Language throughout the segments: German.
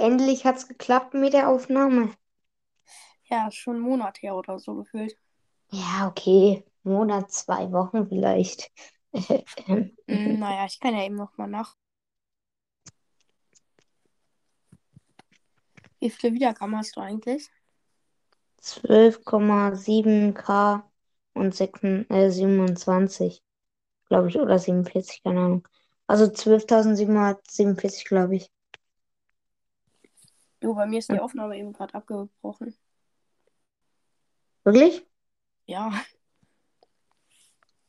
Endlich hat's geklappt mit der Aufnahme. Ja, schon einen Monat her oder so gefühlt. Ja, okay. Monat, zwei Wochen vielleicht. Hm, naja, ich kann ja eben noch mal nach. Wie viele Wiedergaben hast du eigentlich? 12,7K und 6, äh, 27, glaube ich, oder 47, keine Ahnung. Also 12.747, glaube ich. Jo, bei mir ist die Aufnahme eben gerade abgebrochen. Wirklich? Ja.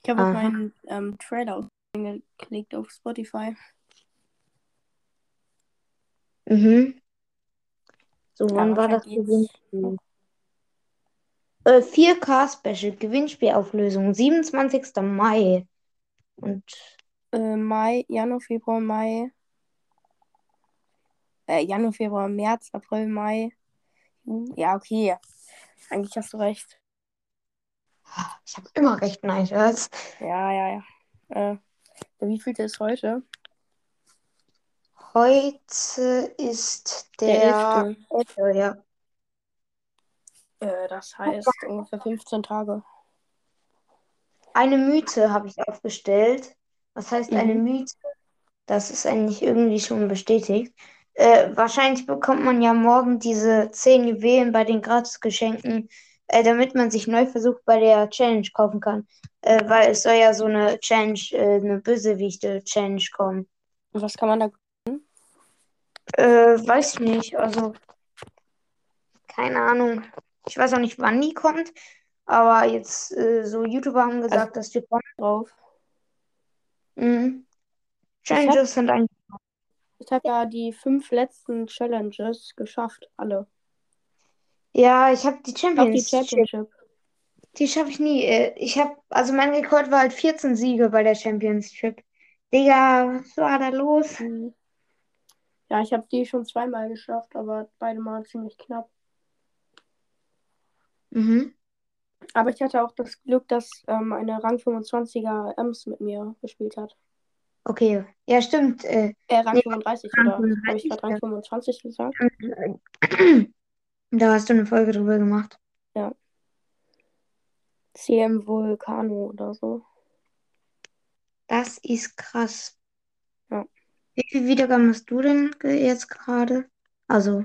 Ich habe auf meinen ähm, Trailer geklickt auf Spotify. Mhm. So, wann war das. Gewinnspiel? Äh, 4K Special, Gewinnspielauflösung, 27. Mai. Und Äh, Mai, Januar, Februar, Mai. Äh, Januar, Februar, März, April, Mai. Ja, okay. Eigentlich hast du recht. ich habe immer recht, nein, Schatz. Ja, ja, ja. Äh, wie viel ist heute? Heute ist Der der, 11. elfte, ja. Äh, das heißt ungefähr 15 Tage. Eine Mythe habe ich aufgestellt. Was heißt eine Mhm. Mythe? Das ist eigentlich irgendwie schon bestätigt. Äh, wahrscheinlich bekommt man ja morgen diese 10 Juwelen bei den Gratisgeschenken, äh, damit man sich Neuversuch bei der Challenge kaufen kann. Äh, weil es soll ja so eine Challenge, äh, eine Bösewichte-Challenge kommen. Und was kann man da? Äh, weiß ich nicht. Also, keine Ahnung. Ich weiß auch nicht, wann die kommt. Aber jetzt, äh, so YouTuber haben gesagt, dass die kommt. drauf? Mhm. Hab- Challenges sind eigentlich. Ich habe ja die fünf letzten Challenges geschafft, alle. Ja, ich habe die Auch die Champions. Championship. Die schaffe ich nie. Äh, Ich habe, also mein Rekord war halt 14 Siege bei der Championship. Digga, was war da los? Mhm. Ja, ich habe die schon zweimal geschafft, aber beide Mal ziemlich knapp. Mhm. Aber ich hatte auch das Glück, dass ähm, eine Rang 25er Ems mit mir gespielt hat. Okay. Ja, stimmt. Äh, Äh, Rang Nee, 35 Rang oder habe ich 35, gerade Rang ja. 25 gesagt? Da hast du eine Folge drüber gemacht. CM Vulcano oder so. Das ist krass. Ja. Wie viele Wiedergaben hast du denn jetzt gerade? Also,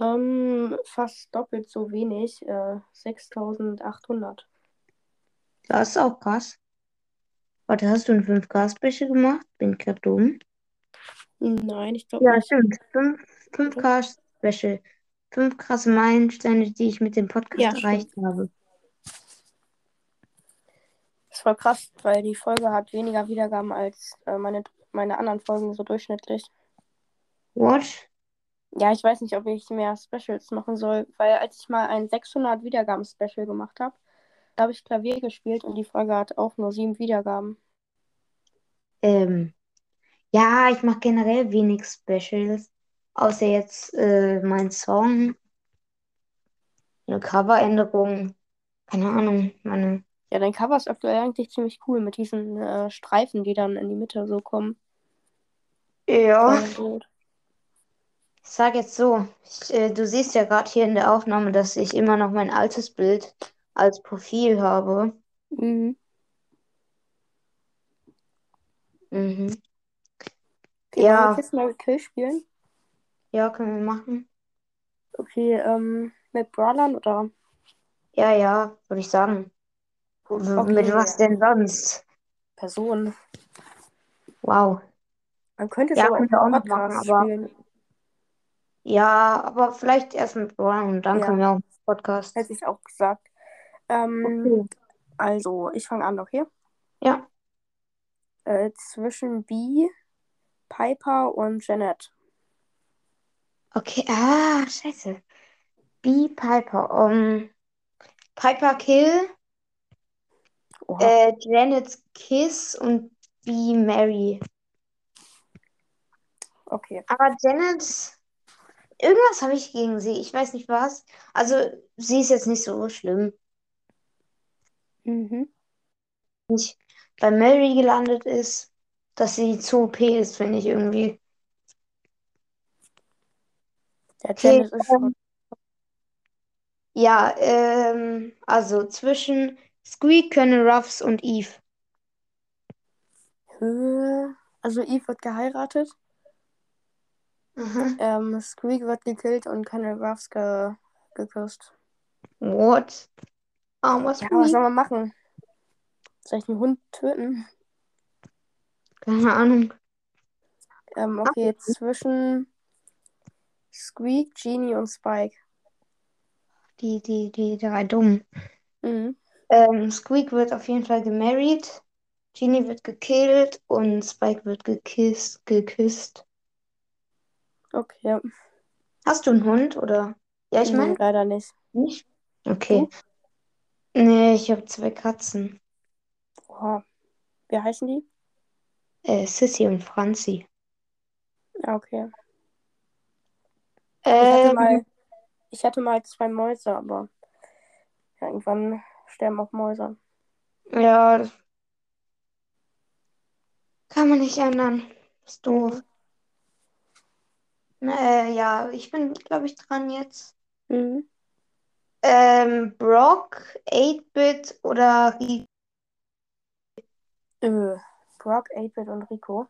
Ähm, fast doppelt so wenig, äh, 6800. das ist auch krass. Warte, hast du ein 5K-Special gemacht? Bin ich gerade dumm? Nein, ich glaube Ja, nicht. stimmt. 5, 5K-Special. Fünf krasse Meilensteine, die ich mit dem Podcast Ja, erreicht habe. Das war krass, weil die Folge hat weniger Wiedergaben als äh, meine, meine anderen Folgen so durchschnittlich. What? Ja, ich weiß nicht, ob ich mehr Specials machen soll, weil als ich mal ein 600 Wiedergaben-Special gemacht habe, da habe ich Klavier gespielt und die Folge hat auch nur sieben Wiedergaben. Ähm, ja, ich mache generell wenig Specials. Außer jetzt äh, mein Song. Eine Coveränderung. Keine Ahnung, meine. Ja, dein Cover ist aktuell eigentlich ziemlich cool mit diesen äh, Streifen, die dann in die Mitte so kommen. Ja. Ich sag jetzt so, ich, äh, du siehst ja gerade hier in der Aufnahme, dass ich immer noch mein altes Bild als Profil habe. Mhm. Mhm. Okay, Ja. wollen wir jetzt mal Kill spielen? Ja, können wir machen. Okay, ähm, mit Brawlern oder? Ja, ja, würde ich sagen. Okay, Mit was denn sonst? Personen. Wow. Man könnte es Ja, aber auch können auch mit noch machen, aber spielen. ja, aber vielleicht erst mit Braun und dann Ja. können wir auch Podcast. Hätte ich auch gesagt. Ähm, Okay. also, ich fange an, okay? Ja. Äh, zwischen B, Piper und Janet. Okay. Ah, scheiße. B Piper. Um, Piper Kill, äh, Janet's Kiss und B Mary. Okay. Aber Janet, irgendwas habe ich gegen sie. Ich weiß nicht was. Also, sie ist jetzt nicht so schlimm. Mhm. Nicht bei Mary gelandet ist, dass sie zu OP ist, finde ich irgendwie. Der Okay, ist schon. ähm, ja, ähm, also zwischen Squeak, Colonel Ruffs und Eve. Höhe. Also Eve wird geheiratet. Aha. Ähm, Squeak wird gekillt und Colonel Ruffs ge geküsst. What? Armer Ja, was Squeak. soll man machen? Soll ich den Hund töten? Keine Ahnung. Ähm, okay, zwischen Squeak, Genie und Spike. Die, die, die drei Dummen. Mhm. Ähm, Squeak wird auf jeden Fall gemarried. Genie wird gekillt und Spike wird gekisst, geküsst. Okay. Hast du einen Hund oder? Ja, ich meine leider nicht. nicht. Okay. Nee, ich habe zwei Katzen. Oha. Wie heißen die? Äh, Sissy und Franzi. Ja, okay. Ich hatte Ähm, mal, ich hatte mal zwei Mäuse, aber irgendwann sterben auch Mäuse. ja, das kann man nicht ändern. Ist doof. Äh, ja, ich bin, glaube ich, dran jetzt. Mhm. Ähm, Brock, 8-Bit oder Rico? Äh, Brock, 8-Bit und Rico.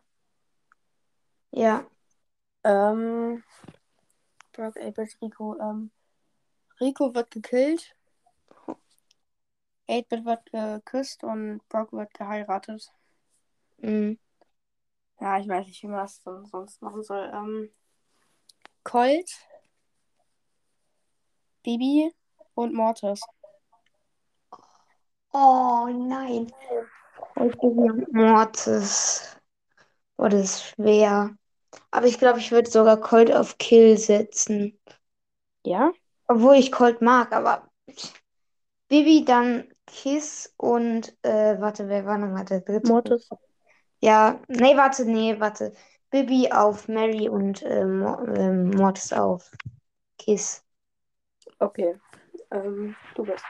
Ja, Ähm, Brock, 8-Bit, Rico. Ähm, Rico wird gekillt. 8-Bit wird geküsst und Brock wird geheiratet. mm, Ja, ich weiß nicht, wie man das sonst machen soll. Ähm, Colt, Bibi und Mortis. Oh nein. Heute und Mortis. Oh, das ist schwer. Aber ich glaube, ich würde sogar Colt auf Kill setzen. Ja? Obwohl ich Colt mag, aber Bibi, dann Kiss und äh, warte, wer war nochmal der dritte? Mortis. Ja, nee, warte, nee, warte. Bibi auf Mary und äh, äh, Mortis auf Kiss. Okay. Ähm, du bist.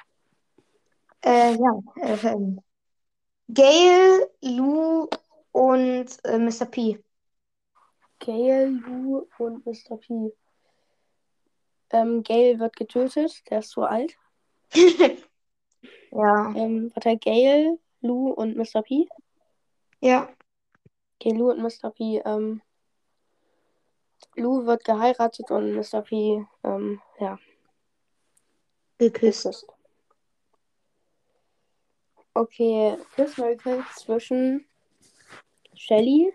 Äh, ja, äh, Gail, Lou und äh, Mr. P. Gail, Lou und Mr. P. Ähm, Gail wird getötet, der ist zu alt. Ja, Ähm, warte, Gail, Lou und Mr. P. ja, Okay, Lou und Mr. P. Ähm, Lou wird geheiratet und Mr. P. Ähm, ja, geküsst. Okay, Kill zwischen Shelly,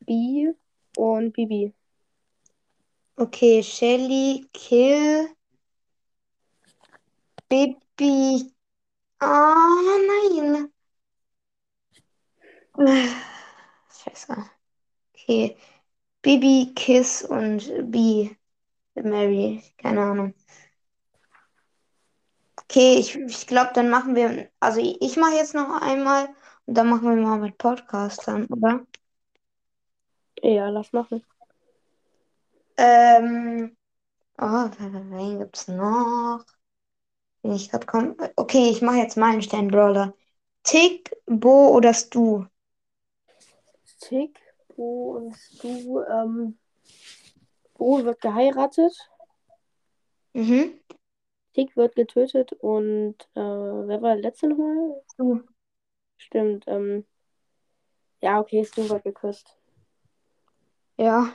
B und Bibi. Okay, Shelly, Kill, Bibi. Oh nein. Äh, Scheiße. Okay, Bibi, Kiss und B. Mary. Keine Ahnung. Okay, ich, ich glaube, dann machen wir. Also ich, mache jetzt noch einmal und dann machen wir mal mit Podcastern, oder? Ja, lass machen. Ähm. Oh, wen gibt's noch? Bin ich gerade komm. Okay, ich mache jetzt meinen Sternbrawler. Tick, Bo oder Stu? Tick, Bo und Stu. Ähm, Bo wird geheiratet, Mhm. Tick wird getötet und äh, wer war der letzte nochmal? Stu. Stimmt. Ähm, ja, okay, Stu wird geküsst. Ja.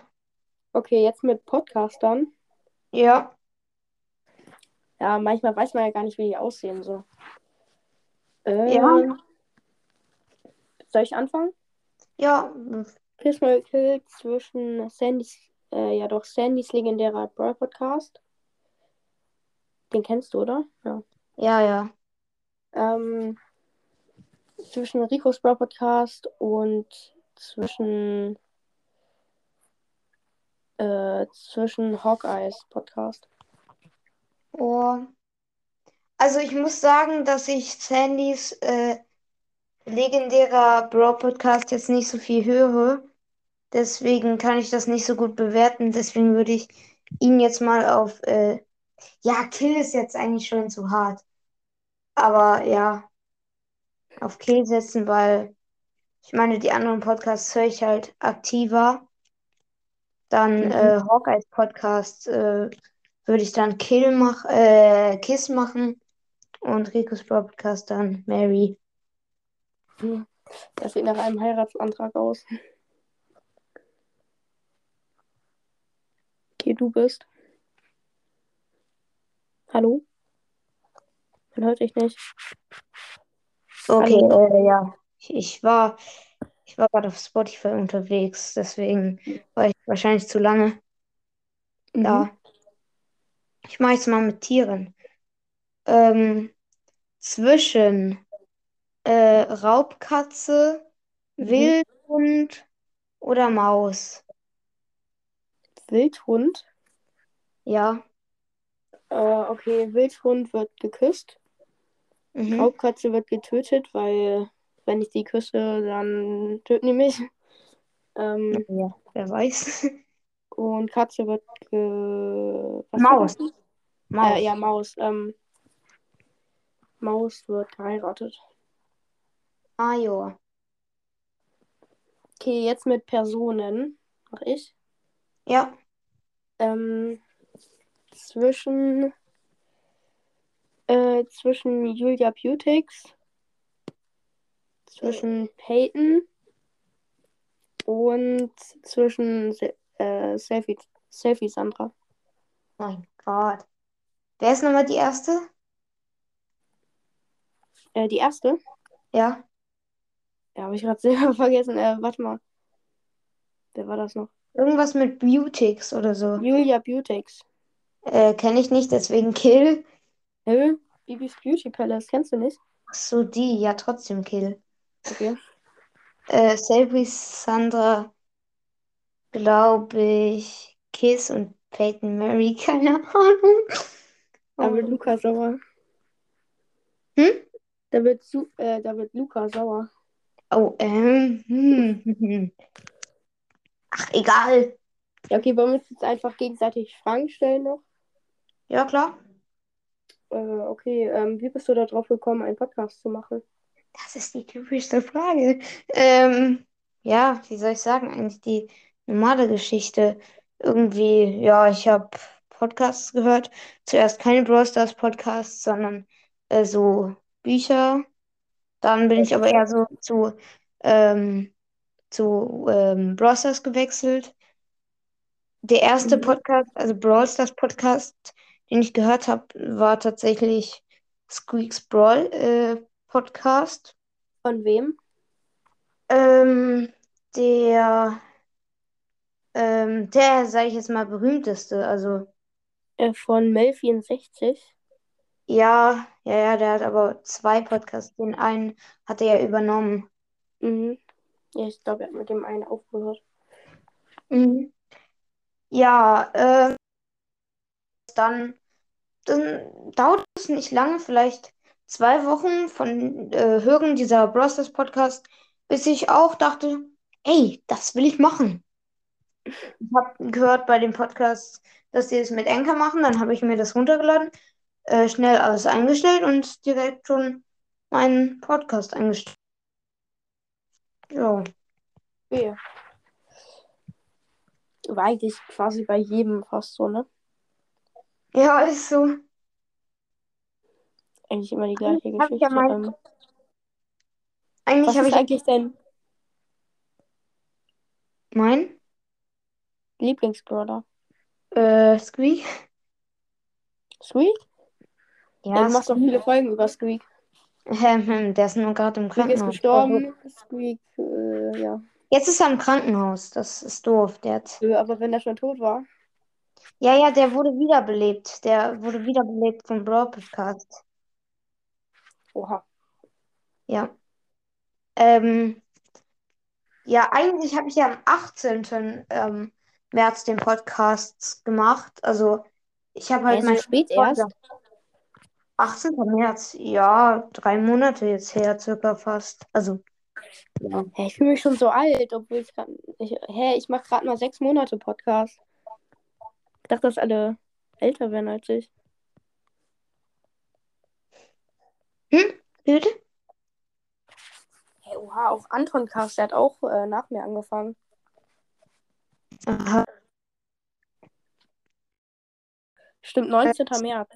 Okay, jetzt mit Podcastern. Ja. Ja, manchmal weiß man ja gar nicht, wie die aussehen so. Ähm, Ja. Soll ich anfangen? Ja. Kiss Mary Kill zwischen Sandys, äh, ja doch, Sandys legendärer Brawl Podcast. Den kennst du, oder? Ja. Ja, ja. Ähm, zwischen Ricos Brawl Podcast und zwischen äh, zwischen Hawkeyes Podcast. Oh. Also ich muss sagen, dass ich Sandys äh, legendärer Brawl Podcast jetzt nicht so viel höre. Deswegen kann ich das nicht so gut bewerten. Deswegen würde ich ihn jetzt mal auf. Äh, ja, Kill ist jetzt eigentlich schon zu hart. Aber ja, auf Kill setzen, weil ich meine, die anderen Podcasts höre ich halt aktiver. Dann Mhm. äh, Hawkeyes Podcast äh, würde ich dann Kill mach, äh, Kiss machen und Ricos Podcast dann Mary. Das sieht nach einem Heiratsantrag aus. Okay, du bist. Hallo? Man hört dich nicht. Okay, äh, ja. Ich, ich war, ich war gerade auf Spotify unterwegs, deswegen war ich wahrscheinlich zu lange Mhm. da. Ich mache jetzt mal mit Tieren. Ähm, zwischen äh, Raubkatze, Mhm. Wildhund oder Maus. Wildhund. Ja. Äh, okay, Wildhund wird geküsst. Mhm. Raubkatze wird getötet, weil wenn ich die küsse, dann töten die mich. Ähm, Ja, wer weiß. und Katze wird ge... Maus. Maus. Äh, ja, Maus. Ähm, Maus wird geheiratet. Ah, ja. Okay, jetzt mit Personen. Mach ich. Ja. Ähm, zwischen äh, zwischen Julia Beautix, zwischen Peyton und zwischen äh, Selfie, Selfie Sandra. Mein Gott. Wer ist nochmal die erste? Äh, die erste? Ja. Ja, habe ich gerade selber vergessen. Äh, warte mal. Wer war das noch? Irgendwas mit Beautix oder so. Julia Beautix. Äh, kenne ich nicht, deswegen Kill. Hä? Bibis Beauty Palace, kennst du nicht? Ach so, die. Ja, trotzdem Kill. Okay. Äh, Selfie, Sandra, glaube ich, Kiss und Peyton Mary, keine Ahnung. Da wird. Luca sauer. Hm? Da wird, Su äh, da wird Luca sauer. Oh, ähm, hm, hm, hm. Ach, egal. Ja, okay, wollen wir uns jetzt einfach gegenseitig Fragen stellen noch? Ja, klar. Äh, okay, ähm, wie bist du da drauf gekommen, einen Podcast zu machen? Das ist die typischste Frage. Ähm, ja, wie soll ich sagen, eigentlich die normale Geschichte. Irgendwie, ja, ich habe Podcasts gehört. Zuerst keine Brawl Stars Podcasts, sondern äh, so Bücher. Dann bin ich aber eher so zu, ähm, zu ähm, Brawl Stars gewechselt. Der erste Mhm. Podcast, also Brawl Stars Podcast, den ich gehört habe, war tatsächlich Squeaks Brawl äh, Podcast. Von wem? Ähm, der, ähm, der, sage ich jetzt mal, berühmteste. Also, Äh, von Mel64. ja, ja, ja, der hat aber zwei Podcasts. Den einen hat er ja übernommen. Mhm. Ja, ich glaube, er hat mit dem einen aufgehört. Mhm. Ja, ähm, dann, dann dauert es nicht lange, vielleicht zwei Wochen von äh, Hören dieser Brawl Stars Podcast, bis ich auch dachte, ey, das will ich machen. Ich habe gehört bei dem Podcast, dass die es mit Anchor machen, dann habe ich mir das runtergeladen, äh, schnell alles eingestellt und direkt schon meinen Podcast eingestellt. Ja, Okay. War eigentlich quasi bei jedem fast so, ne? Ja, ist so. Eigentlich immer die gleiche hab ich ja Geschichte. mal- Ähm, Eigentlich was habe ist ich eigentlich dein mein Lieblingsbrawler? äh, Squeak. Squeak? Ja, Ja, du machst doch viele Folgen über Squeak. Ähm, hm, der ist nur gerade im Squeak ist Krankenhaus. gestorben. Squeak, äh, ja. Jetzt ist er im Krankenhaus. Das ist doof. Der hat... Äh, Aber wenn er schon tot war. Ja, ja, der wurde wiederbelebt. Der wurde wiederbelebt vom Brawl Podcast. Oha. Ja. Ähm, ja, eigentlich habe ich ja am 18. Ähm, März den Podcast gemacht. Also ich habe halt Hä, so mein spät erst? 18. März, ja, drei Monate jetzt her, circa fast. Also, ja. Hä, ich fühle mich schon so alt, obwohl ich gerade. Ich, hä, ich mache gerade mal sechs Monate Podcast. Ich dachte, dass alle älter werden als ich. Hm? Bitte? Hey, oha, auch Anton Cast, der hat auch äh, nach mir angefangen. Aha. Stimmt, 19. März.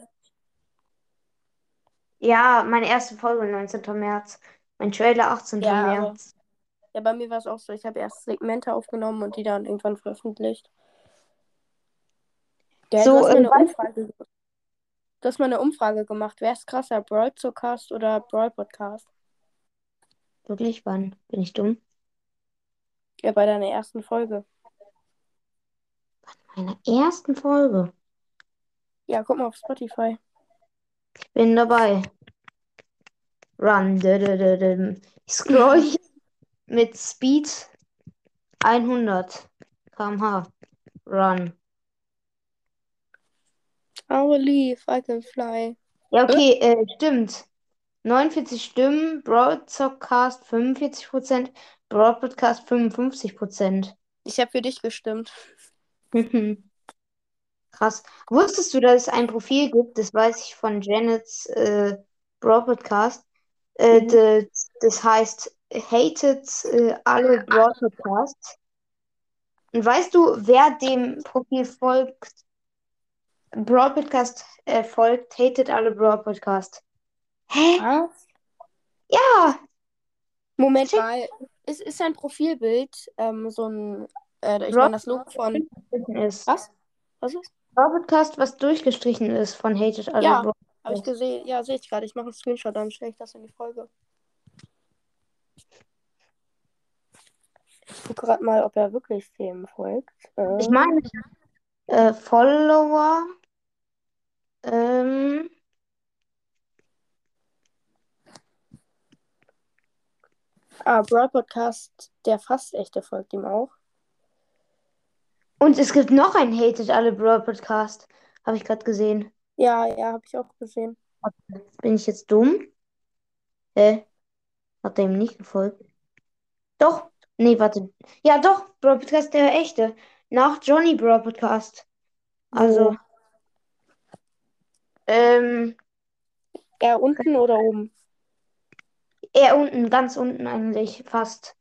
Ja, meine erste Folge 19. März. Mein Trailer 18. Ja, aber- März. Ja, bei mir war es auch so. Ich habe erst Segmente aufgenommen und die dann irgendwann veröffentlicht. Ja, So, du, hast mal äh, eine Umfrage, du hast mal eine Umfrage gemacht. Wer ist krasser, Brawl Cast oder Brawl Podcast? Wirklich, wann? Bin ich dumm? Ja, bei deiner ersten Folge. Meine ersten Folge. Ja, guck mal auf Spotify. Bin dabei. Run. Ich scroll mit Speed 100 km/h. Run. I leave, I can fly. Ja, okay, äh, stimmt. 49 Stimmen, Broadcast 45%, Broad Podcast 55%. Ich habe für dich gestimmt. Mhm. Krass. Wusstest du, dass es ein Profil gibt, das weiß ich von Janets äh, Broad Podcast, äh, Mhm. das heißt Hated äh, alle Broad Podcasts. Und weißt du, wer dem Profil folgt? Broad Podcast äh, folgt, hated alle Broad Podcast. Hä? Was? Ja, Moment Check. mal. Ist, ist ein Profilbild ähm, so ein. Äh, ich meine, das Logo von. ist. Was? Was ist? Broad Podcast, was durchgestrichen ist von hated alle Ja. Broad Habe ich gesehen. Ja, sehe ich gerade. Ich mache einen Screenshot, dann stelle ich das in die Folge. Ich gucke gerade mal, ob er wirklich dem folgt. Äh, Ich meine, äh, Follower. Ähm, ah, Broad Podcast, der fast echte folgt ihm auch. und es gibt noch einen Hated alle Broad Podcast. Habe ich gerade gesehen. Ja, ja, habe ich auch gesehen. Bin ich jetzt dumm? Hä? Hat er ihm nicht gefolgt? Doch. Nee, warte. Ja, doch. Broad Podcast, der echte. Nach Johnny Broad Podcast. Also, Wo? Ähm, Eher unten oder oben? eher unten, ganz unten eigentlich, fast.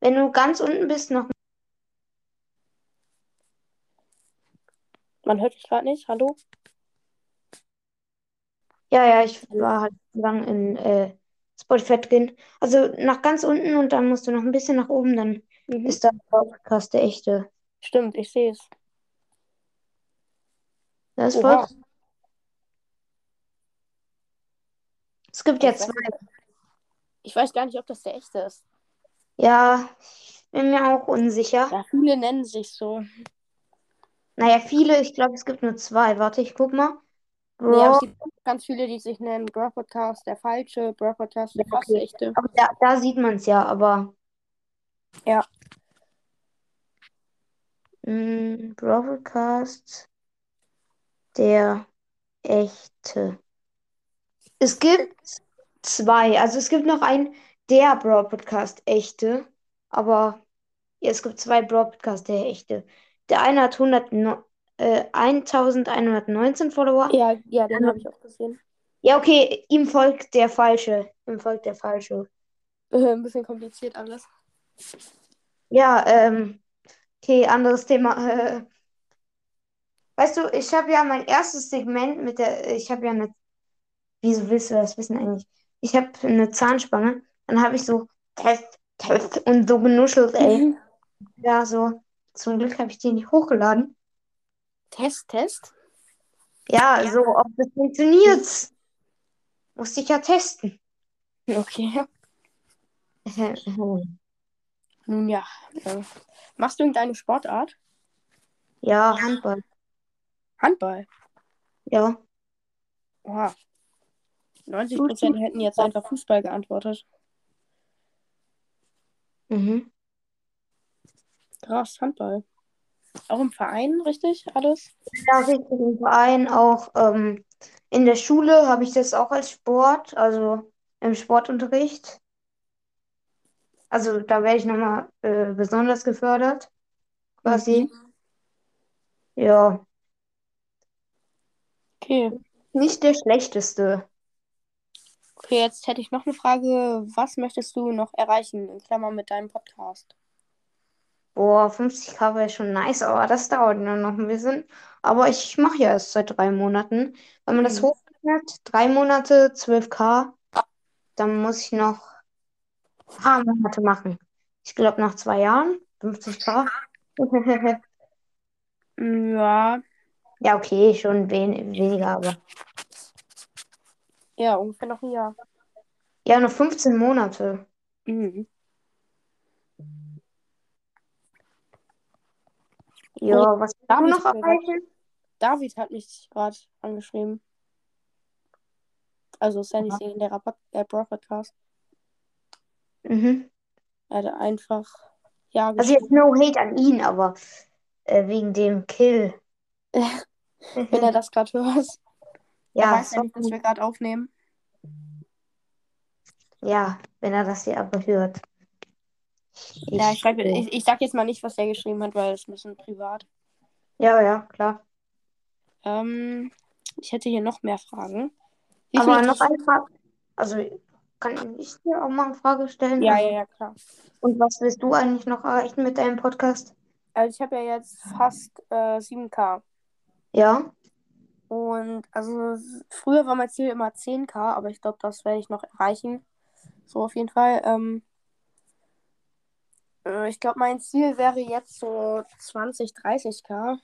Wenn du ganz unten bist, noch. Man hört dich gerade nicht. Hallo? Ja, ja, ich war halt lang in äh, Spotify drin. Also nach ganz unten und dann musst du noch ein bisschen nach oben, dann Mhm. ist da der Podcast der echte. Stimmt, ich sehe es. Das ist Oha. voll. Es gibt ja zwei. ich weiß gar nicht, ob das der echte ist. Ja, ich bin mir auch unsicher. Ja, viele nennen sich so. Naja, viele, ich glaube, es gibt nur zwei. Warte, ich guck mal. Bro, es gibt ganz viele, die sich nennen Brawl Podcast, der falsche, Brawl Podcast, der Ja, fast okay. echte. aber da, da sieht man es ja, aber. Ja. Mm, Broadcast der echte. Es gibt zwei, also es gibt noch einen der Broad Podcast echte, aber ja, es gibt zwei Broad Podcast der echte. Der eine hat 100, äh, 1119 Follower. Ja, ja, den habe ich auch gesehen. Ja, okay, ihm folgt der falsche. Ihm folgt der falsche. Äh, ein bisschen kompliziert alles. Ja, ähm, okay, anderes Thema. Äh, weißt du, ich habe ja mein erstes Segment mit der, ich habe ja eine, wieso willst du das wissen eigentlich? Ich habe eine Zahnspange, dann habe ich so Test, Test und so genuschelt, ey. Ja, so, zum Glück habe ich die nicht hochgeladen. Test, Test. Ja, so, ob das funktioniert. Musste ich ja testen. Okay. Nun ja. Äh, machst du irgendeine Sportart? Ja, Handball. Handball. Ja. Oha. 90% hätten jetzt einfach Fußball geantwortet. Mhm. Krass, Handball. Auch im Verein, richtig? Alles? Ja, richtig im Verein, auch ähm, in der Schule habe ich das auch als Sport, also im Sportunterricht. Also da werde ich nochmal äh, besonders gefördert, quasi. Ja, Okay. nicht der schlechteste. Okay, jetzt hätte ich noch eine Frage. Was möchtest du noch erreichen, in Klammern mit deinem Podcast? Boah, 50k wäre schon nice, aber das dauert nur noch ein bisschen. Aber ich mache ja erst seit drei Monaten. Wenn man das Mhm. hochrechnet, drei Monate, 12k, dann muss ich noch ein paar Monate machen. Ich glaube, nach zwei Jahren, 50k. Ja, Ja, okay, schon wen weniger, aber. Ja, ungefähr noch ein Jahr. Ja, nur 15 Monate. Mhm. Ja, was David noch erreichen? David hat mich gerade angeschrieben. Also Sandys legendärer Pod äh, Brawl Podcast. Mhm. Er hat einfach ja Also jetzt no hate an ihn, aber äh, wegen dem Kill. Wenn er das gerade hört. Er ja, weiß ja nicht, dass wir gerade aufnehmen. ja, wenn er das hier aber hört. ja, ich, schreibe, ich, ich sag jetzt mal nicht, was er geschrieben hat, weil es ist ein bisschen privat. Ja, ja, klar. Ähm, ich hätte hier noch mehr Fragen. Wie Aber noch eine Frage. Also, kann ich dir auch mal eine Frage stellen? Ja, ja, ja, klar. Und was willst du eigentlich noch erreichen mit deinem Podcast? Also ich habe ja jetzt fast äh, 7K. Ja? Und also früher war mein Ziel immer 10k, aber ich glaube, das werde ich noch erreichen. So auf jeden Fall. Ähm, äh, ich glaube, mein Ziel wäre jetzt so 20, 30k.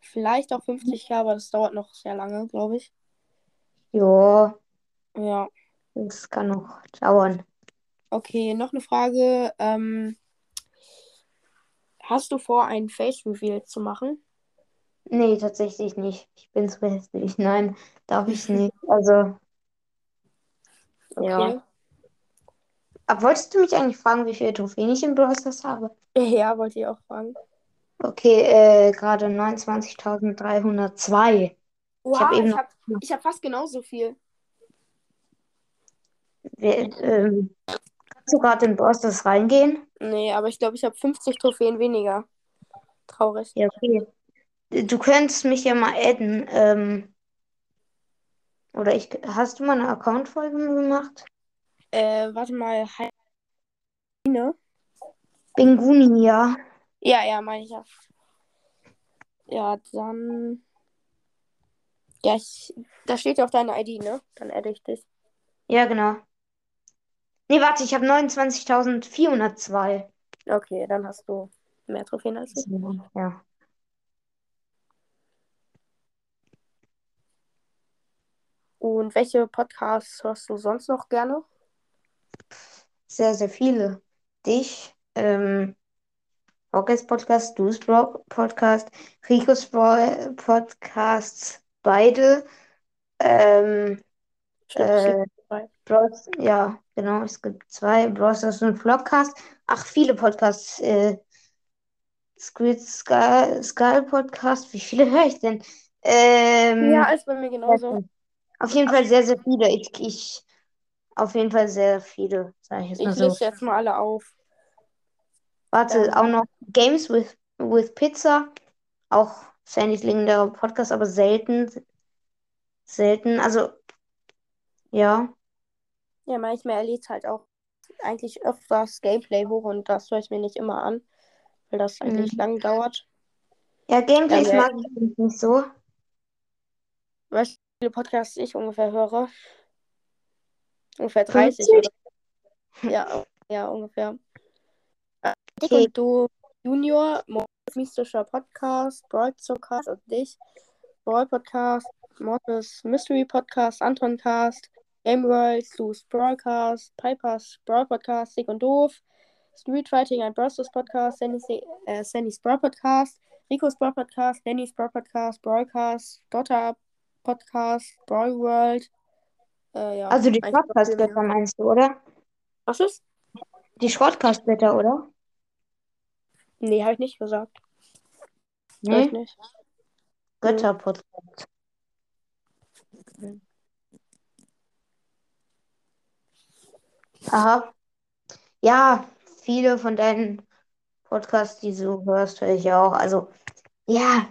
Vielleicht auch 50k, aber das dauert noch sehr lange, glaube ich. Ja, Ja. das kann noch dauern. Okay, noch eine Frage. Ähm, hast du vor, einen Face Reveal zu machen? Nee, tatsächlich nicht. Ich bin zu hässlich. Nein, darf ich nicht. Also, ja. Okay. Aber wolltest du mich eigentlich fragen, wie viele Trophäen ich im Brawl Stars habe? Ja, wollte ich auch fragen. Okay, äh, gerade 29.302. Wow, hab eben ich noch- habe ich hab fast genauso viel. Wer, ähm, kannst du gerade in Brawl Stars reingehen? Nee, aber ich glaube, ich habe 50 Trophäen weniger. Traurig. Ja, okay. Du könntest mich ja mal adden. Ähm, oder ich, hast du mal eine Account-Folge gemacht? Äh, warte mal. Heine? Binguni, ja. Ja, ja, meine ich ja. Ja, dann. Ja, ich, da steht ja auf deine ID, ne? Dann adde ich dich. Ja, genau. Nee, warte, ich habe 29.402. Okay, dann hast du mehr Trophäen als ich. Ja. Und welche Podcasts hörst du sonst noch gerne? Sehr, sehr viele. Dich, ähm, Rockets Podcast, Du's Podcast, Ricos Bro- Podcasts, beide. Ähm, Äh. Bros, ja, genau, es gibt zwei, Bros und Vlogcast. Ach, viele Podcasts. Äh, Squid Skull, Skull Podcast, wie viele höre ich denn? Ähm, ja, ist bei mir genauso. Auf jeden Fall sehr, sehr viele. Ich, ich, auf jeden Fall sehr viele, sage ich jetzt mal Ich so. liste jetzt mal alle auf. Warte, ähm, auch noch Games with, with Pizza. Auch Sandys legendärer Podcast, aber selten. Selten. Also, ja. Ja, manchmal erlebt halt auch eigentlich öfters Gameplay hoch und das höre ich mir nicht immer an, weil das eigentlich Mhm. lang dauert. Ja, Gameplays Ja, mag ich nicht so. Viele Podcasts ich ungefähr höre? Ungefähr 30 50? oder? Ja, ja, ungefähr. Äh, Okay. und du Junior, mystischer Podcast, Brawl Zuckers und dich, Brawl Podcast, Mortis Mystery Podcast, Anton Cast, Game World, Lou's Broadcast, Pipers Brawl Podcast, Dick und Doof, Street Fighting, ein Brawl Stars Podcast, Sandy's, äh, Sandy's Brawl Podcast, Rico's Brawl Podcast, Danny's Brawl Podcast, Brawlcast, Dotter Podcast, Brawl World. Äh, ja, Also die mehr. meinst du, oder? Was ist? Die Schrottkastblätter, oder? Nee, habe ich nicht gesagt. Nee? nicht. Götterpodcast. Aha. Ja, viele von deinen Podcasts, die du hörst, höre ich auch. Also, ja,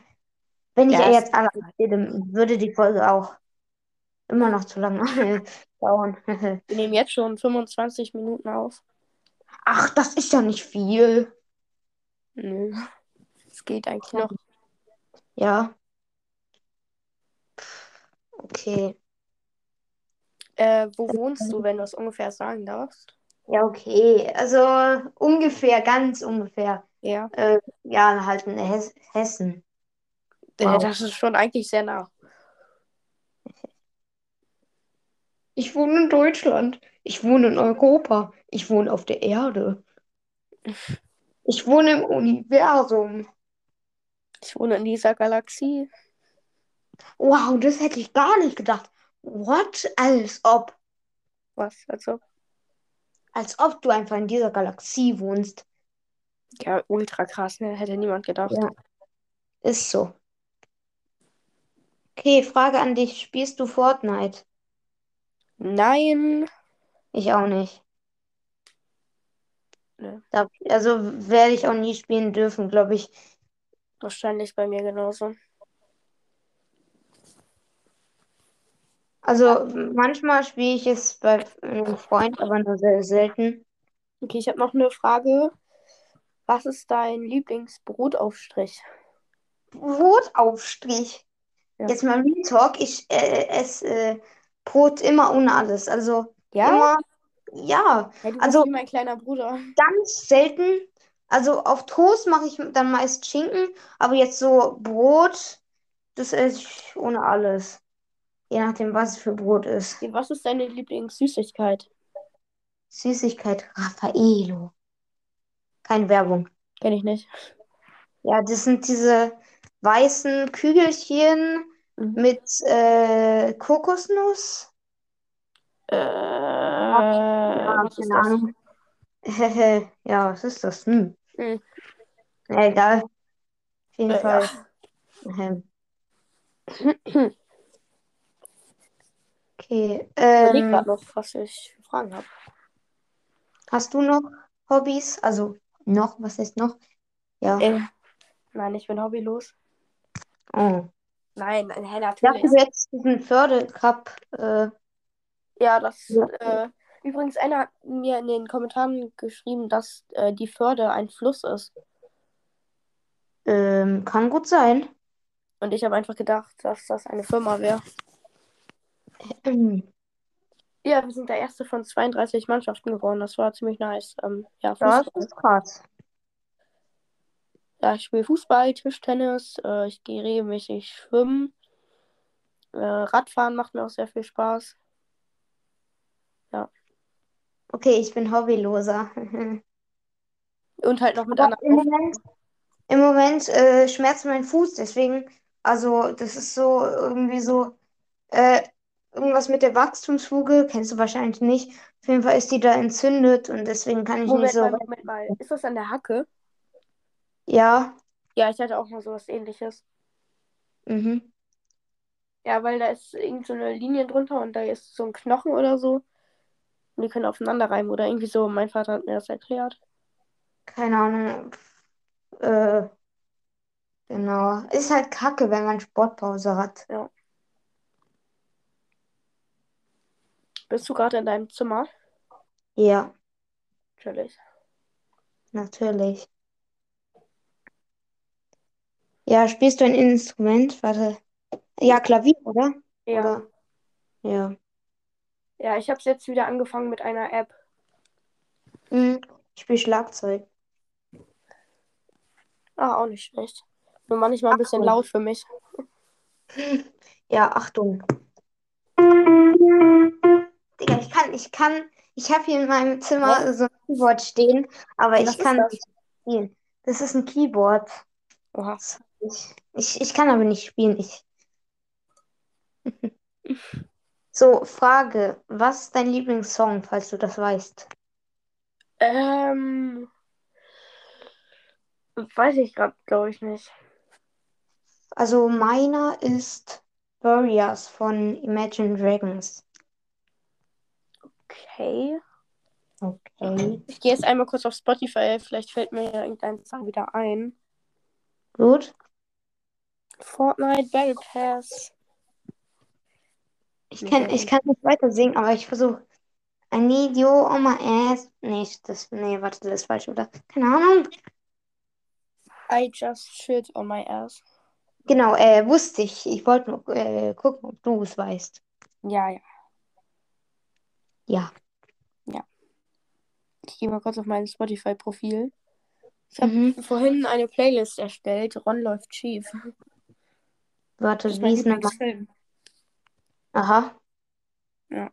wenn ich Ja, jetzt alle erzähle, würde die Folge auch immer noch zu lange dauern. Wir nehmen jetzt schon 25 Minuten auf. Ach, das ist ja nicht viel. Nö. Es geht eigentlich noch. Ja. Okay. Äh, wo wohnst du, wenn du es ungefähr sagen darfst? Ja, okay. Also ungefähr, ganz ungefähr. Ja. Äh, ja, halt in Hes Hessen. Wow. das ist schon eigentlich sehr nah. Ich wohne in Deutschland. Ich wohne in Europa. Ich wohne auf der Erde. Ich wohne im Universum. Ich wohne in dieser Galaxie. Wow, das hätte ich gar nicht gedacht. What? Als ob. Was? Also, Als ob du einfach in dieser Galaxie wohnst. ja, ultra krass, ne? Hätte niemand gedacht. Ja. Ist so. Okay, Frage an dich. Spielst du Fortnite? Nein. Ich auch nicht. Ne, Da, also werde ich auch nie spielen dürfen, glaube ich. wahrscheinlich bei mir genauso. Also manchmal spiele ich es bei einem Freund, aber nur sehr selten. Okay, ich habe noch eine Frage. Was ist dein Lieblingsbrotaufstrich? Brotaufstrich. Ja. Jetzt mal Real Talk. Ich äh, esse äh, Brot immer ohne alles. Also Ja? immer, ja, Ja, Also- mein kleiner Bruder. ganz selten. Also auf Toast mache ich dann meist Schinken, aber jetzt so Brot, das esse ich ohne alles. Je nachdem, was es für Brot ist. Was ist deine Lieblingssüßigkeit? Süßigkeit Raffaello. Keine Werbung. Kenn ich nicht. Ja, das sind diese weißen Kügelchen Mhm. mit äh, Kokosnuss. Äh, Ja, was ist keine das? Ja, was ist das? Hm. Hm. Ja, egal. Auf jeden Äh, Fall. ja. Ähm, okay. Ich Ähm, grad noch, was ich für Fragen habe. hast du noch Hobbys? Also noch, was ist noch? Ja. Äh, nein, ich bin hobbylos. Oh. Nein, nein, hä, Ich dachte, natürlich. du hättest diesen Fördercup. Äh, Ja, das. Ja. Äh, übrigens, einer hat mir in den Kommentaren geschrieben, dass äh, die Förde ein Fluss ist. ähm, kann gut sein. Und ich habe einfach gedacht, dass das eine Firma wäre. Ähm, Ja, wir sind der erste von 32 Mannschaften geworden. Das war ziemlich nice. Ähm, ja, das ist krass. Ja, ich spiele Fußball, Tischtennis, äh, ich gehe regelmäßig schwimmen. Äh, Radfahren macht mir auch sehr viel Spaß. Okay, ich bin Hobbyloser. Und halt noch mit Aber anderen. im Moment, im Moment äh, schmerzt mein Fuß, deswegen, also das ist so irgendwie so, äh, irgendwas mit der Wachstumsfuge, kennst du wahrscheinlich nicht. Auf jeden Fall ist die da entzündet und deswegen kann ich nicht Moment so. mal, Moment mal. Ist das an der Hacke? Ja, Ja, ich hatte auch mal sowas ähnliches. mhm. Ja, weil da ist irgend so eine Linie drunter und da ist so ein Knochen oder so. Und die können aufeinander reimen oder irgendwie so. Mein Vater hat mir das erklärt. Keine Ahnung. Äh, genau. Ist halt kacke, wenn man Sportpause hat. Bist du gerade in deinem Zimmer? Ja, Natürlich. natürlich. Ja, spielst du ein Instrument? Warte. Ja, Klavier, oder? Ja. Oder? Ja. Ja, ich habe es jetzt wieder angefangen mit einer App. Mhm. Ich spiele Schlagzeug. Ah, auch nicht schlecht. Nur manchmal ein bisschen laut für mich. Ja, Achtung. Digga, ich kann, ich kann, ich habe hier in meinem Zimmer Hä? so ein Keyboard stehen, aber Was ich kann das? nicht spielen. Das ist ein Keyboard. Oha. Ich, ich, ich kann aber nicht spielen. Ich. So, Frage. Was ist dein Lieblingssong, falls du das weißt? Ähm. Weiß ich gerade, glaube ich nicht. Also meiner ist Warriors von Imagine Dragons. Okay. Okay. Ich gehe jetzt einmal kurz auf Spotify. Vielleicht fällt mir ja irgendein Song wieder ein. Gut. Fortnite Battle Pass. Ich kann, ich kann nicht weiter singen, aber ich versuche. I need you on my ass. Nee, das, nee, warte, das ist falsch, oder? Keine Ahnung. I just shit on my ass. Genau, äh, wusste ich. Ich wollte nur äh, gucken, ob du es weißt. Ja, ja. Ja. Ich gehe mal kurz auf mein Spotify-Profil. Ich habe Mhm. vorhin eine Playlist erstellt. Ron läuft schief. Warte, Das ist wie ist nochmal? Lieblingsfilm. Aha. Ja.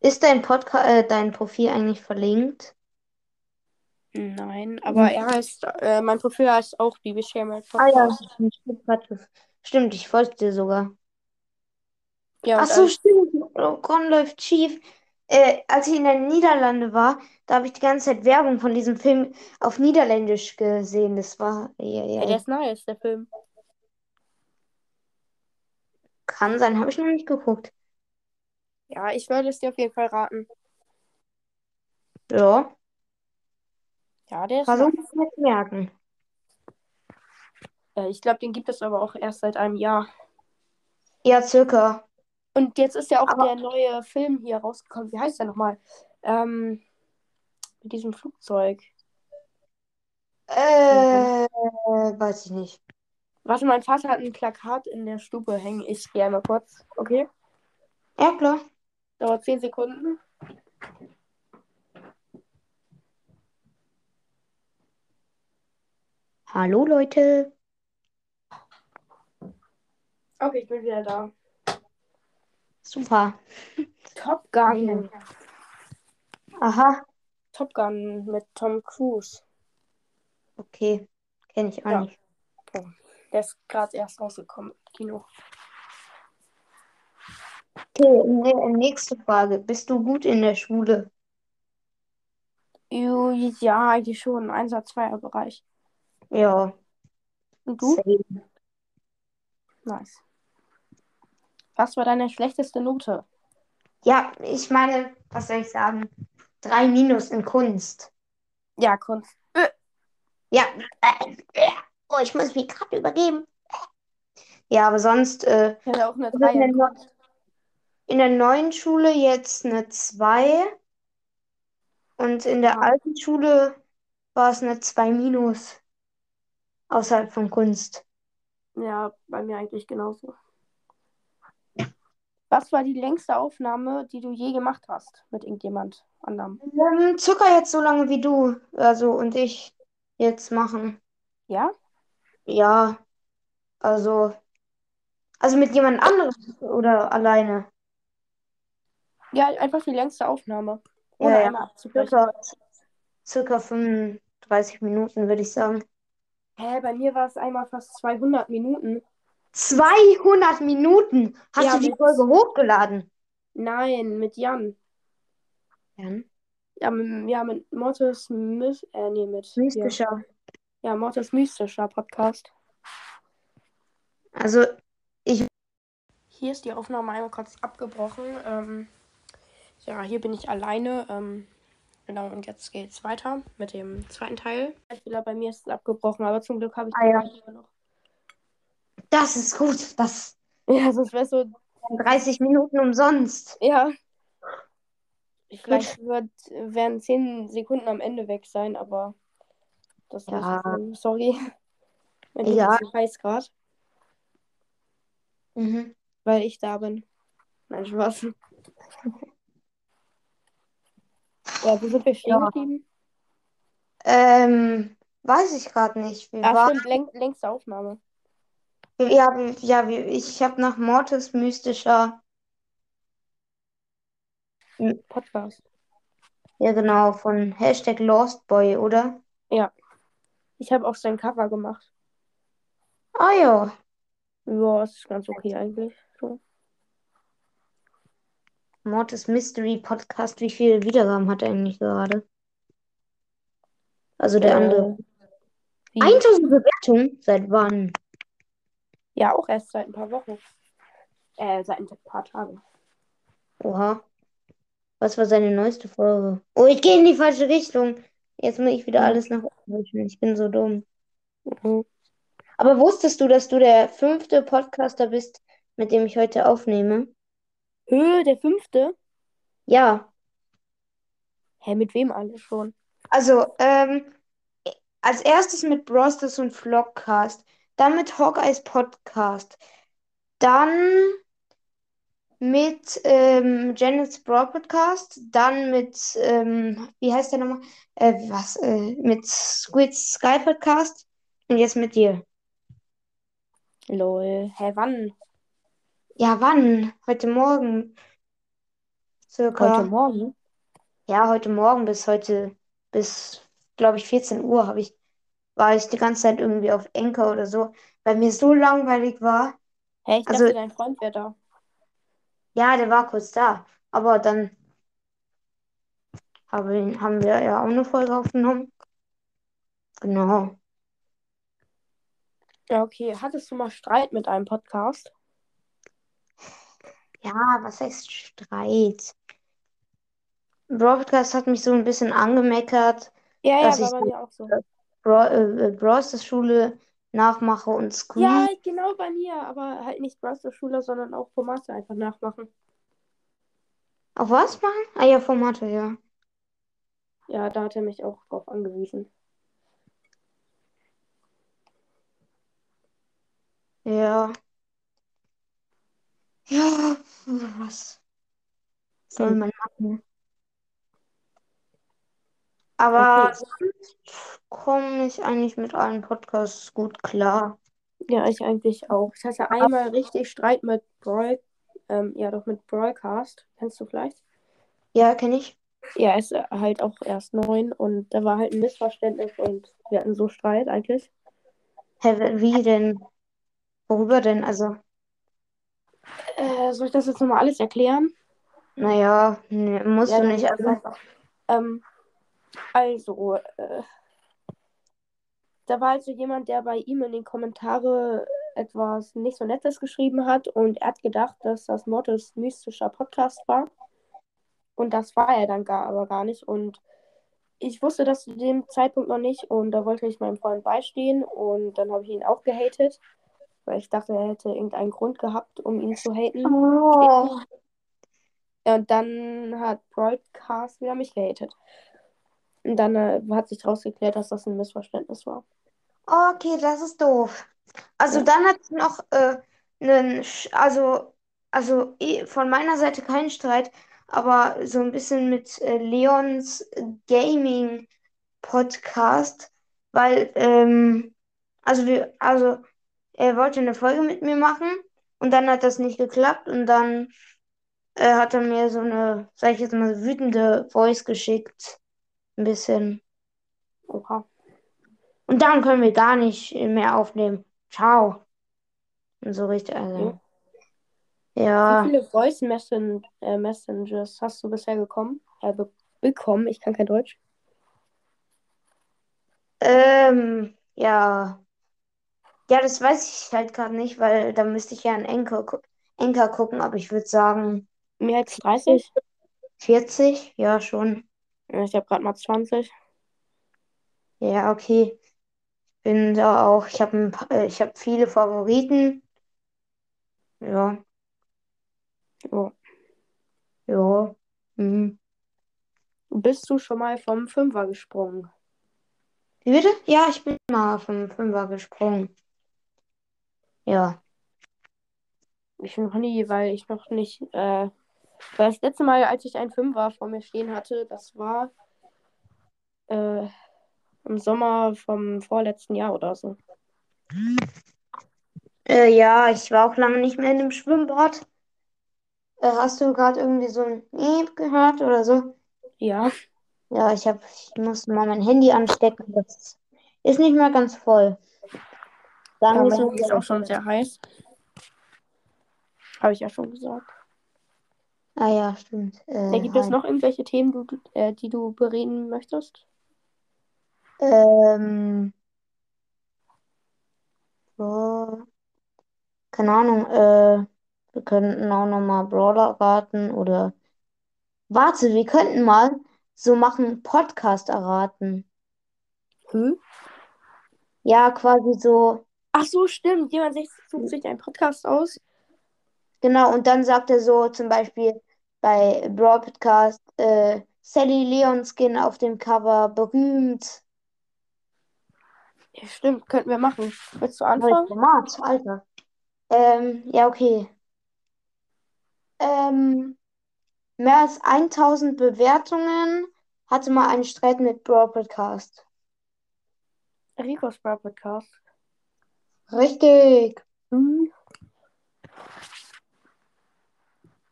Ist dein Podcast, äh, dein Profil eigentlich verlinkt? Nein, aber er heißt, äh, mein Profil heißt auch Baby Shamer Ah ja, stimmt, ich folge dir sogar. Ja, Ach so, stimmt. Ron läuft schief. Äh, als ich in den Niederlanden war, da habe ich die ganze Zeit Werbung von diesem Film auf Niederländisch gesehen. Das war, ja, ja, ja, der ist nice, der Film. Kann sein, habe ich noch nicht geguckt. Ja, ich würde es dir auf jeden Fall raten. Ja, Ja, der ist versuch es mir zu merken. Äh, ich glaube, den gibt es aber auch erst seit einem Jahr. Ja, circa. Und jetzt ist ja auch Aber- der neue Film hier rausgekommen. Wie heißt der nochmal? Ähm, mit diesem Flugzeug. Äh, weiß ich nicht. Warte, mein Vater hat ein Plakat in der Stube hängen. Ich gehe einmal kurz. Okay? Ja, klar. Dauert 10 Sekunden. Hallo, Leute. Okay, ich bin wieder da. Super. Top Gun. Aha, Top Gun mit Tom Cruise. okay. Kenne ich auch Ja. nicht. Der ist gerade erst rausgekommen im Kino. Okay, nächste Frage. Bist du gut in der Schule? Ja, eigentlich schon. Im Einsatz-Zweier-Bereich. Ja, Und du? same. Nice. Was war deine schlechteste Note? Ja, ich meine, was soll ich sagen? Drei Minus in Kunst. Ja, Kunst. Ja. Oh, ich muss mich gerade übergeben. Ja, aber sonst äh, Ich hatte auch eine Also 3 in der in der neuen Schule jetzt eine 2 und in der alten Schule war es eine 2 Minus außerhalb von Kunst. Ja, bei mir eigentlich genauso. Was war die längste Aufnahme, die du je gemacht hast mit irgendjemand anderem? Ähm, circa jetzt so lange wie du, also und ich jetzt machen. Ja? Ja, also, also mit jemand anderem oder alleine. Ja, einfach die längste Aufnahme. Ohne Ja, ja. einmal abzubrechen. Circa, circa 35 Minuten, würde ich sagen. Hä, bei mir war es einmal fast 200 Minuten. 200 Minuten! Hast Ja, du die mit- Folge hochgeladen? Nein, mit Jan. Jan? Ja, mit, ja, mit Mortis Mys äh, nee, mit hier. Mystischer. Ja, Mortis Mystischer Podcast. Also, Hier ist die Aufnahme einmal kurz abgebrochen. Ähm, ja, hier bin ich alleine. Ähm, genau, und jetzt geht's weiter mit dem zweiten Teil. Bei mir ist es abgebrochen, aber zum Glück habe ich Ah, ja. Noch. das ist gut. Das Ja, sonst wäre so, sind 30 Minuten umsonst. ja. Vielleicht wird, werden 10 Sekunden am Ende weg sein, aber das ist Ja. schlimm. Sorry. Ja. ja. ist heiß gerade, Mhm. weil ich da bin. Nein, Spaß. Ja, wo sind wir stehen Ja. geblieben? Ähm, weiß ich gerade nicht. Wir Ah, waren, läng längste Aufnahme. ja, ja, ich habe nach Mortis mystischer, Podcast. ja genau, von Hashtag Lost Boy, oder? Ich habe auch sein Cover gemacht. Ah ja, Ja, ist ganz okay eigentlich. So. Mortis Mystery Podcast. Wie viele Wiedergaben hat er eigentlich gerade? Also der Äh, andere. Wie? 1000 Bewertungen? Seit wann? Ja, auch erst seit ein paar Wochen. Äh, seit ein paar Tagen. Oha. Was war seine neueste Folge? Oh, ich gehe in die falsche Richtung. Jetzt muss ich wieder alles nach oben wischen. Ich bin so dumm. Mhm. Aber wusstest du, dass du der fünfte Podcaster bist, mit dem ich heute aufnehme? Höhe, der fünfte? Ja. Hä, mit wem alle schon? Also, ähm, als erstes mit Brosters und Vlogcast, dann mit Hawkeyes Podcast, dann mit ähm, Janet's Brawl Podcast, dann mit, ähm, wie heißt der nochmal? Äh, was? Äh, mit Squid's Sky Podcast und jetzt mit dir. Lol. Hä, wann? Ja, wann? Heute Morgen. Circa. Heute Morgen? Ja, heute Morgen bis heute, bis, glaube ich, 14 Uhr habe ich, war ich die ganze Zeit irgendwie auf Enker oder so, weil mir so langweilig war. Hä, ich Also- dachte, dein Freund wäre da. Ja, der war kurz da, aber dann haben, haben wir ja auch eine Folge aufgenommen. Genau. Ja, okay. Hattest du mal Streit mit einem Podcast? Ja, was heißt Streit? Broadcast hat mich so ein bisschen angemeckert, Ja, Dass ja, ich war bei mir auch so. Bro äh, Bros. Schule nachmache und Squeak. Ja, genau bei mir, aber halt nicht Browser Schule, sondern auch Formate einfach nachmachen. Auf was machen? Ah ja, Formate, ja. Ja, da hat er mich auch drauf angewiesen. Ja. Ja, was soll Hm. man machen? Aber Okay. sonst komme ich eigentlich mit allen Podcasts gut klar. Ja, ich eigentlich auch. Ich hatte einmal richtig Streit mit Brawl, ähm, ja doch mit Broadcast. Kennst du vielleicht? Ja, kenne ich. Ja, er ist äh, halt auch erst neun und da war halt ein Missverständnis und wir hatten so Streit eigentlich. Hä, wie denn? Worüber denn? Also, Äh, soll ich das jetzt nochmal alles erklären? naja, nee, musst Ja, du dann nicht. ist Also, einfach. Ähm, also, äh, da war also jemand, der bei ihm in den Kommentaren etwas nicht so Nettes geschrieben hat und er hat gedacht, dass das Mortis mystischer Podcast war. Und das war er dann gar, aber gar nicht. Und ich wusste das zu dem Zeitpunkt noch nicht und da wollte ich meinem Freund beistehen und dann habe ich ihn auch gehatet, weil ich dachte, er hätte irgendeinen Grund gehabt, um ihn zu haten. oh, Und dann hat Broadcast wieder mich gehatet. Und dann äh, hat sich rausgeklärt, dass das ein Missverständnis war. okay, das ist doof. Also Ja. dann hat es noch äh, einen, also, also eh, von meiner Seite kein Streit, aber so ein bisschen mit äh, Leons Gaming Podcast, weil, ähm, also wir, also er wollte eine Folge mit mir machen und dann hat das nicht geklappt und dann äh, hat er mir so eine, sag ich jetzt mal, wütende Voice geschickt. Ein bisschen. Oha. Und dann können wir gar nicht mehr aufnehmen. Ciao. Und so richtig, also. Wie Ja. viele Voice Messen äh, Messengers hast du bisher gekommen? Äh, be bekommen? Ich kann kein Deutsch. Ähm, ja. Ja, das weiß ich halt gerade nicht, weil da müsste ich ja einen Enker, gu Enker gucken, aber ich würde sagen Mehr als 30? 40, ja schon. Ja, Ich habe gerade mal 20. Ja, okay. Bin da auch, ich habe äh, ich habe viele Favoriten. Ja, Oh. ja. Mhm. Bist du schon mal vom Fünfer gesprungen? Wie bitte? Ja, ich bin mal vom Fünfer gesprungen. Ja. Ich noch nie, weil ich noch nicht. Äh, das letzte Mal, als ich einen Fünfer vor mir stehen hatte, das war äh, im Sommer vom vorletzten Jahr oder so. Äh, ja, ich war auch lange nicht mehr in dem Schwimmbad. Äh, hast du gerade irgendwie so ein Piep gehört oder so? Ja, Ja, ich hab, ich muss mal mein Handy anstecken. Das ist nicht mehr ganz voll. ja es mal Handy ist so. auch schon sehr heiß. Habe ich ja schon gesagt. Ah ja, stimmt. Äh, gibt es hi. noch irgendwelche Themen, du, äh, die du bereden möchtest? Ähm, so, keine Ahnung. Äh, wir könnten auch noch mal Brawler raten oder warte, wir könnten mal so machen Podcast erraten. Hm? Ja, quasi so. Ach so, stimmt. Jemand sucht sich einen Podcast aus. Genau, und dann sagt er so zum Beispiel bei Brawl Podcast, äh, Sally Leon Skin auf dem Cover, berühmt. Ja, stimmt, könnten wir machen. Willst du anfangen? Format, Alter. Ähm, ja, okay. Ähm, mehr als 1000 Bewertungen hatte mal einen Streit mit Brawl Podcast. Rico's Brawl Podcast. Richtig. Mhm.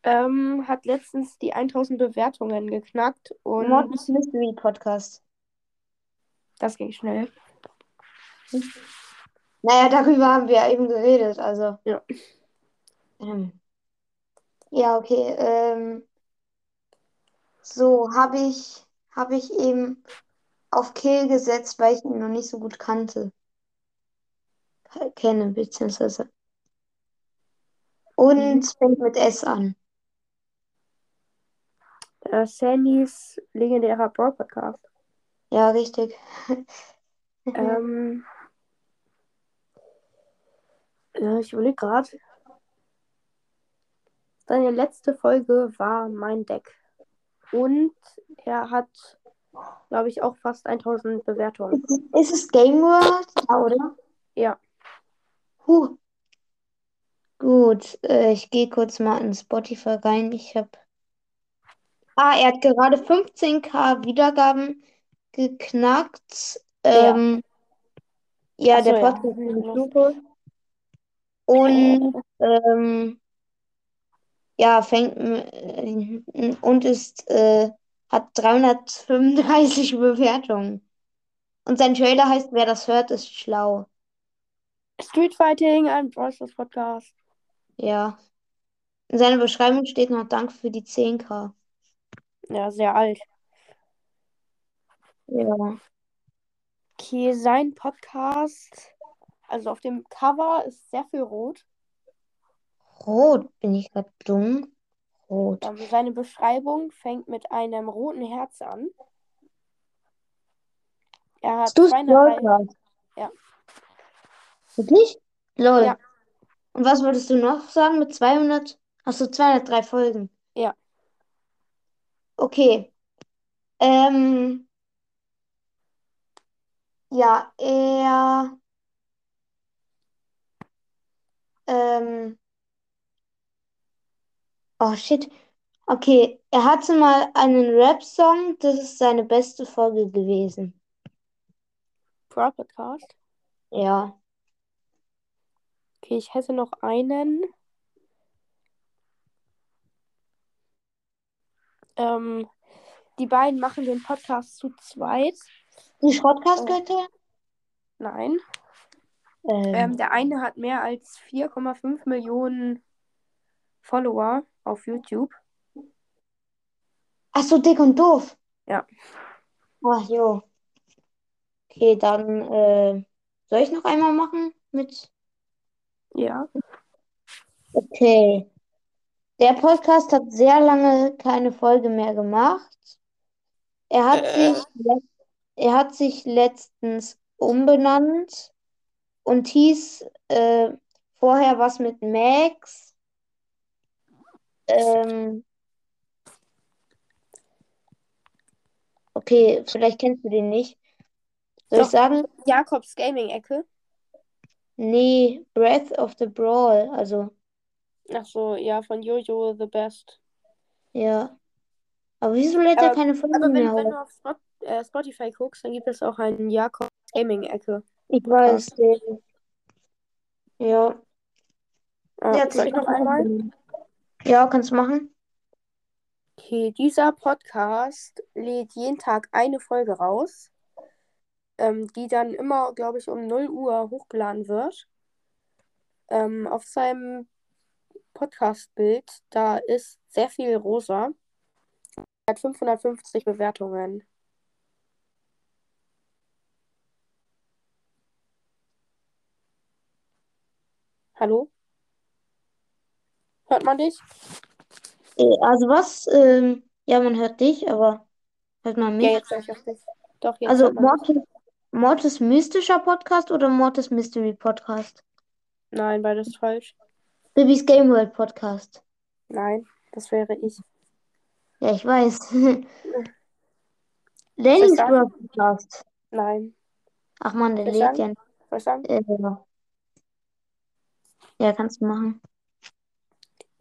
Ähm, hat letztens die 1000 Bewertungen geknackt und Mortis Mystery Podcast. das ging schnell. Naja, darüber haben wir ja eben geredet, also. Ja. Ähm, ja, okay. Ähm, so, habe ich, habe ich eben auf Kill gesetzt, weil ich ihn noch nicht so gut kannte. Ke- Kenne, beziehungsweise. Und Mhm. fängt mit S an. Äh, Sandys legendärer Brawl Podcast. Ja, richtig. ähm, ja, ich überlege gerade. Seine letzte Folge war mein Deck. Und er hat, glaube ich, auch fast 1000 Bewertungen. Ist, es Game World? Ja, oder? Ja. Huh. Gut, äh, ich gehe kurz mal in Spotify rein. Ich habe. Ah, er hat gerade 15k Wiedergaben geknackt. Ähm, ja, Ach so, der ja. Podcast ist mit Lupe. Und ähm, ja, fängt äh, und ist äh, hat 335 Bewertungen. Und sein Trailer heißt, wer das hört, ist schlau. Street Fighting, ein Brawl Podcast. Ja. In seiner Beschreibung steht noch Dank für die 10k. Ja, sehr alt. Ja. Okay, sein Podcast, also auf dem Cover ist sehr viel rot. Rot, bin ich gerade dumm? Rot. Ähm, seine Beschreibung fängt mit einem roten Herz an. Er hat du 203 Podcast? Ja. Wirklich? Lol. Ja. Und was wolltest du noch sagen mit 200? Hast du 203 Folgen? Okay. Ähm, ja, er, ähm, oh shit. Okay, er hatte mal einen Rap-Song, das ist seine beste Folge gewesen. Brawl Podcast. Ja. Okay, ich hätte noch einen. Ähm, die beiden machen den Podcast zu zweit. Die Schrottcast-Götter? Nein. Ähm, Ähm, der eine hat mehr als 4,5 Millionen Follower auf YouTube. ach so, dick und doof. Ja. Ach jo. Okay, dann äh, soll ich noch einmal machen mit. Ja. Okay. Der Podcast hat sehr lange keine Folge mehr gemacht. Er hat Äh. sich, er hat sich letztens umbenannt und hieß äh, vorher was mit Max. Ähm, okay, vielleicht kennst du den nicht. Soll ich Doch. sagen? Jakobs Gaming-Ecke. Nee, Breath of the Brawl. Also, Ach so, ja, von Jojo the Best. ja. Aber wieso lädt er keine Folgen Aber wenn, mehr wenn du auf Spot, äh, Spotify guckst, dann gibt es auch einen Jakobs Gaming-Ecke. Ich weiß, den. Ja. Ah, Der hat soll ich noch einmal? Ja, kannst du machen. Okay, dieser Podcast lädt jeden Tag eine Folge raus, ähm, die dann immer, glaube ich, um 0 Uhr hochgeladen wird. Ähm, auf seinem Podcast-Bild, da ist sehr viel rosa. Hat 550 Bewertungen. Hallo? Hört man dich? Äh, Also was? Ähm, ja, man hört dich, aber hört man mich? Ja, jetzt höre ich auch dich. Doch, jetzt Also. Mortis, Mortis mystischer Podcast oder Mortis Mystery Podcast? Nein, beides falsch. Bibis Game World Podcast. Nein, das wäre ich. Ja, ich weiß. Lennys? Brawl Podcast. Nein. Ach man, der lädt ja. Sagen? Äh, ja, kannst du machen.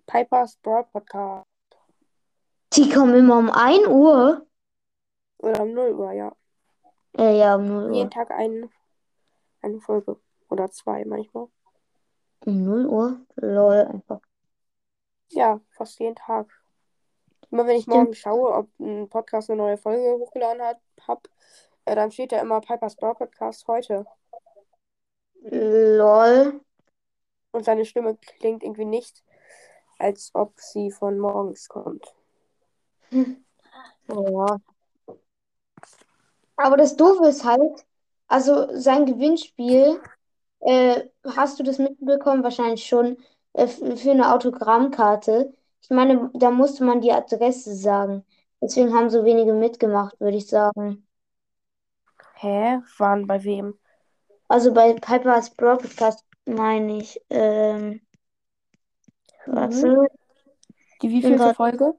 Pipers Brawl Podcast. Die kommen immer um 1 Uhr. Oder um 0 Uhr, ja. Äh, ja, um 0 Jeden Uhr. Tag ein, eine Folge. Oder zwei manchmal. Um 0 Uhr? Lol, einfach. Ja, fast jeden Tag. Immer wenn ich Stimmt. morgen schaue, ob ein Podcast eine neue Folge hochgeladen hat, hab, äh, dann steht da immer Pipers Brawl Podcast heute. Lol. Und seine Stimme klingt irgendwie nicht, als ob sie von morgens kommt. Ja. Aber das Doofe ist halt, also sein Gewinnspiel, äh, hast du das mitbekommen? Wahrscheinlich schon, äh, f- für eine Autogrammkarte. Ich meine, da musste man die Adresse sagen. Deswegen haben so wenige mitgemacht, würde ich sagen. Hä? Waren bei wem? Also bei Piper's Brawl Podcast meine ich. Ähm, Mhm. warte, Die bin wievielte grad, Folge?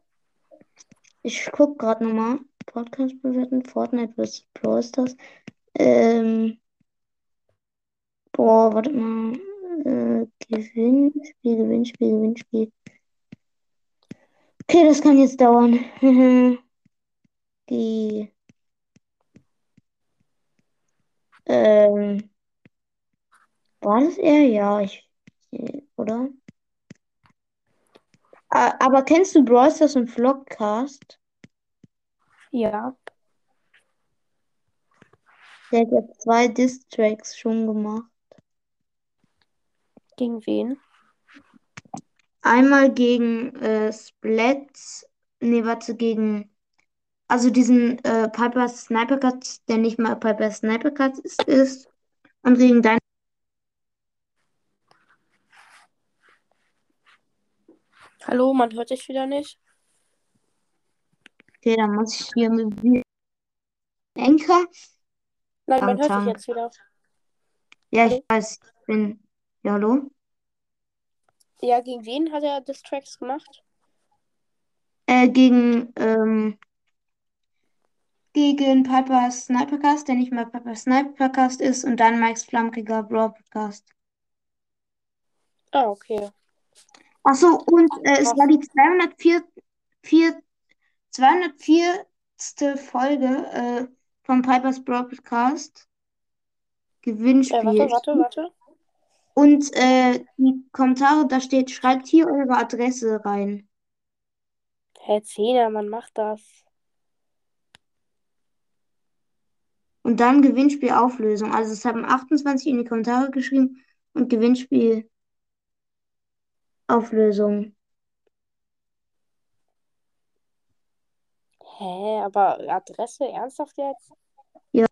ich gucke gerade nochmal. Podcast bewerten, Fortnite vs. Brawl Stars. Ähm, boah, warte mal. Äh, Gewinnspiel, Gewinnspiel, Gewinnspiel. Okay, das kann jetzt dauern. Die, ähm, war das er? Ja, ich, oder? A- Aber kennst du Brawl Stars und Vlogcast? Ja. Der hat ja zwei Diss-Tracks schon gemacht. Gegen wen? Einmal gegen äh, Splats, nee, warte, gegen, also diesen äh, Piper Sniper Cut, der nicht mal Piper Sniper Cut ist, ist und gegen dein, Hallo, man hört dich wieder nicht. okay, da muss ich hier mit Enker Nein, man hört dich jetzt wieder. Ja, ich weiß, ich bin, ja, hallo? Ja, gegen wen hat er Distracks gemacht? Äh, gegen, ähm, gegen Piper Snipercast, der nicht mal Piper Snipercast ist und dann Mike's Flamkiger Broadcast. Ah, okay. Achso, und äh, es war die 204, 4, 204. Folge äh, vom Piper's Broadcast. Äh, Gewinnspiel. warte, warte, warte. Und äh, die Kommentare, da steht, schreibt hier eure Adresse rein. Herr Zehner, man macht das. Und dann Gewinnspielauflösung. Also es haben 28 in die Kommentare geschrieben und Gewinnspielauflösung. Hä, aber Adresse, ernsthaft jetzt? Ja.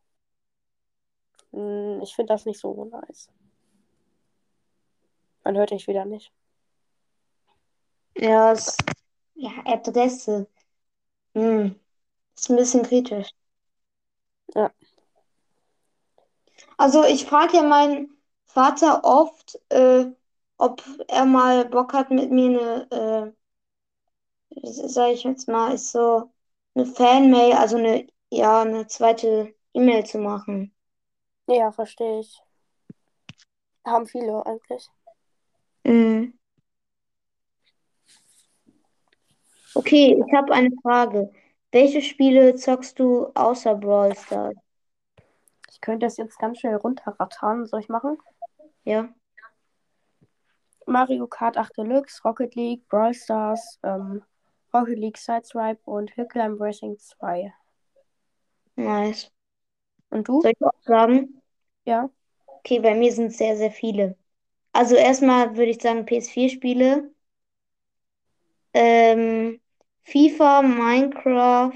Hm, ich finde das nicht so nice. Man hört dich wieder nicht. Ja, es, ja, Adresse. Hm, ist ein bisschen kritisch. Ja. Also ich frage ja meinen Vater oft, äh, ob er mal Bock hat, mit mir eine, äh, sage ich jetzt mal, ist so eine Fanmail, also eine, ja, eine zweite E-Mail zu machen. Ja, verstehe ich. Haben viele eigentlich. Mhm. Okay, ich habe eine Frage. Welche Spiele zockst du außer Brawl Stars? Ich könnte das jetzt ganz schnell runterrattern. Soll ich machen? Ja. Mario Kart 8 Deluxe, Rocket League, Brawl Stars, ähm, Rocket League Sideswipe und Hill Climb Racing 2. Nice. Und du? Soll ich auch sagen? Ja. Okay, bei mir sind es sehr, sehr viele. Also erstmal würde ich sagen PS4-Spiele. Ähm, FIFA, Minecraft,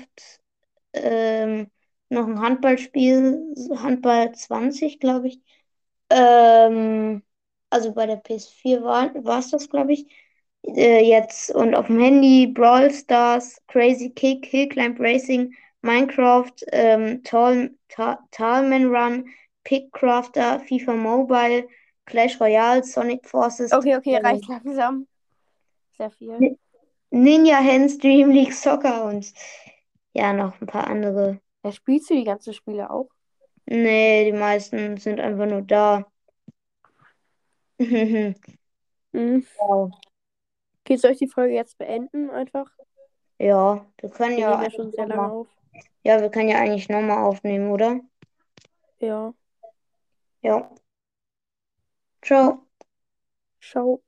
ähm, noch ein Handballspiel, Handball 20, glaube ich. Ähm, also bei der PS4 war es das, glaube ich. Äh, jetzt und auf dem Handy Brawl Stars, Crazy Kick, Hill Climb Racing, Minecraft, ähm, Tall, Ta Talman Run, Pickcrafter, FIFA Mobile, Clash Royale, Sonic Forces, Okay, okay, äh, reicht langsam. Sehr viel. Ninja Hands, Dream League Soccer und ja, noch ein paar andere. Ja, spielst du die ganzen Spiele auch? Nee, die meisten sind einfach nur da. Mhm. Wow. Okay, soll ich die Folge jetzt beenden einfach? Ja, wir können ja ja schon sehr lange auf. ja, wir können ja eigentlich nochmal aufnehmen, oder? Ja. Ja. Ciao. Ciao.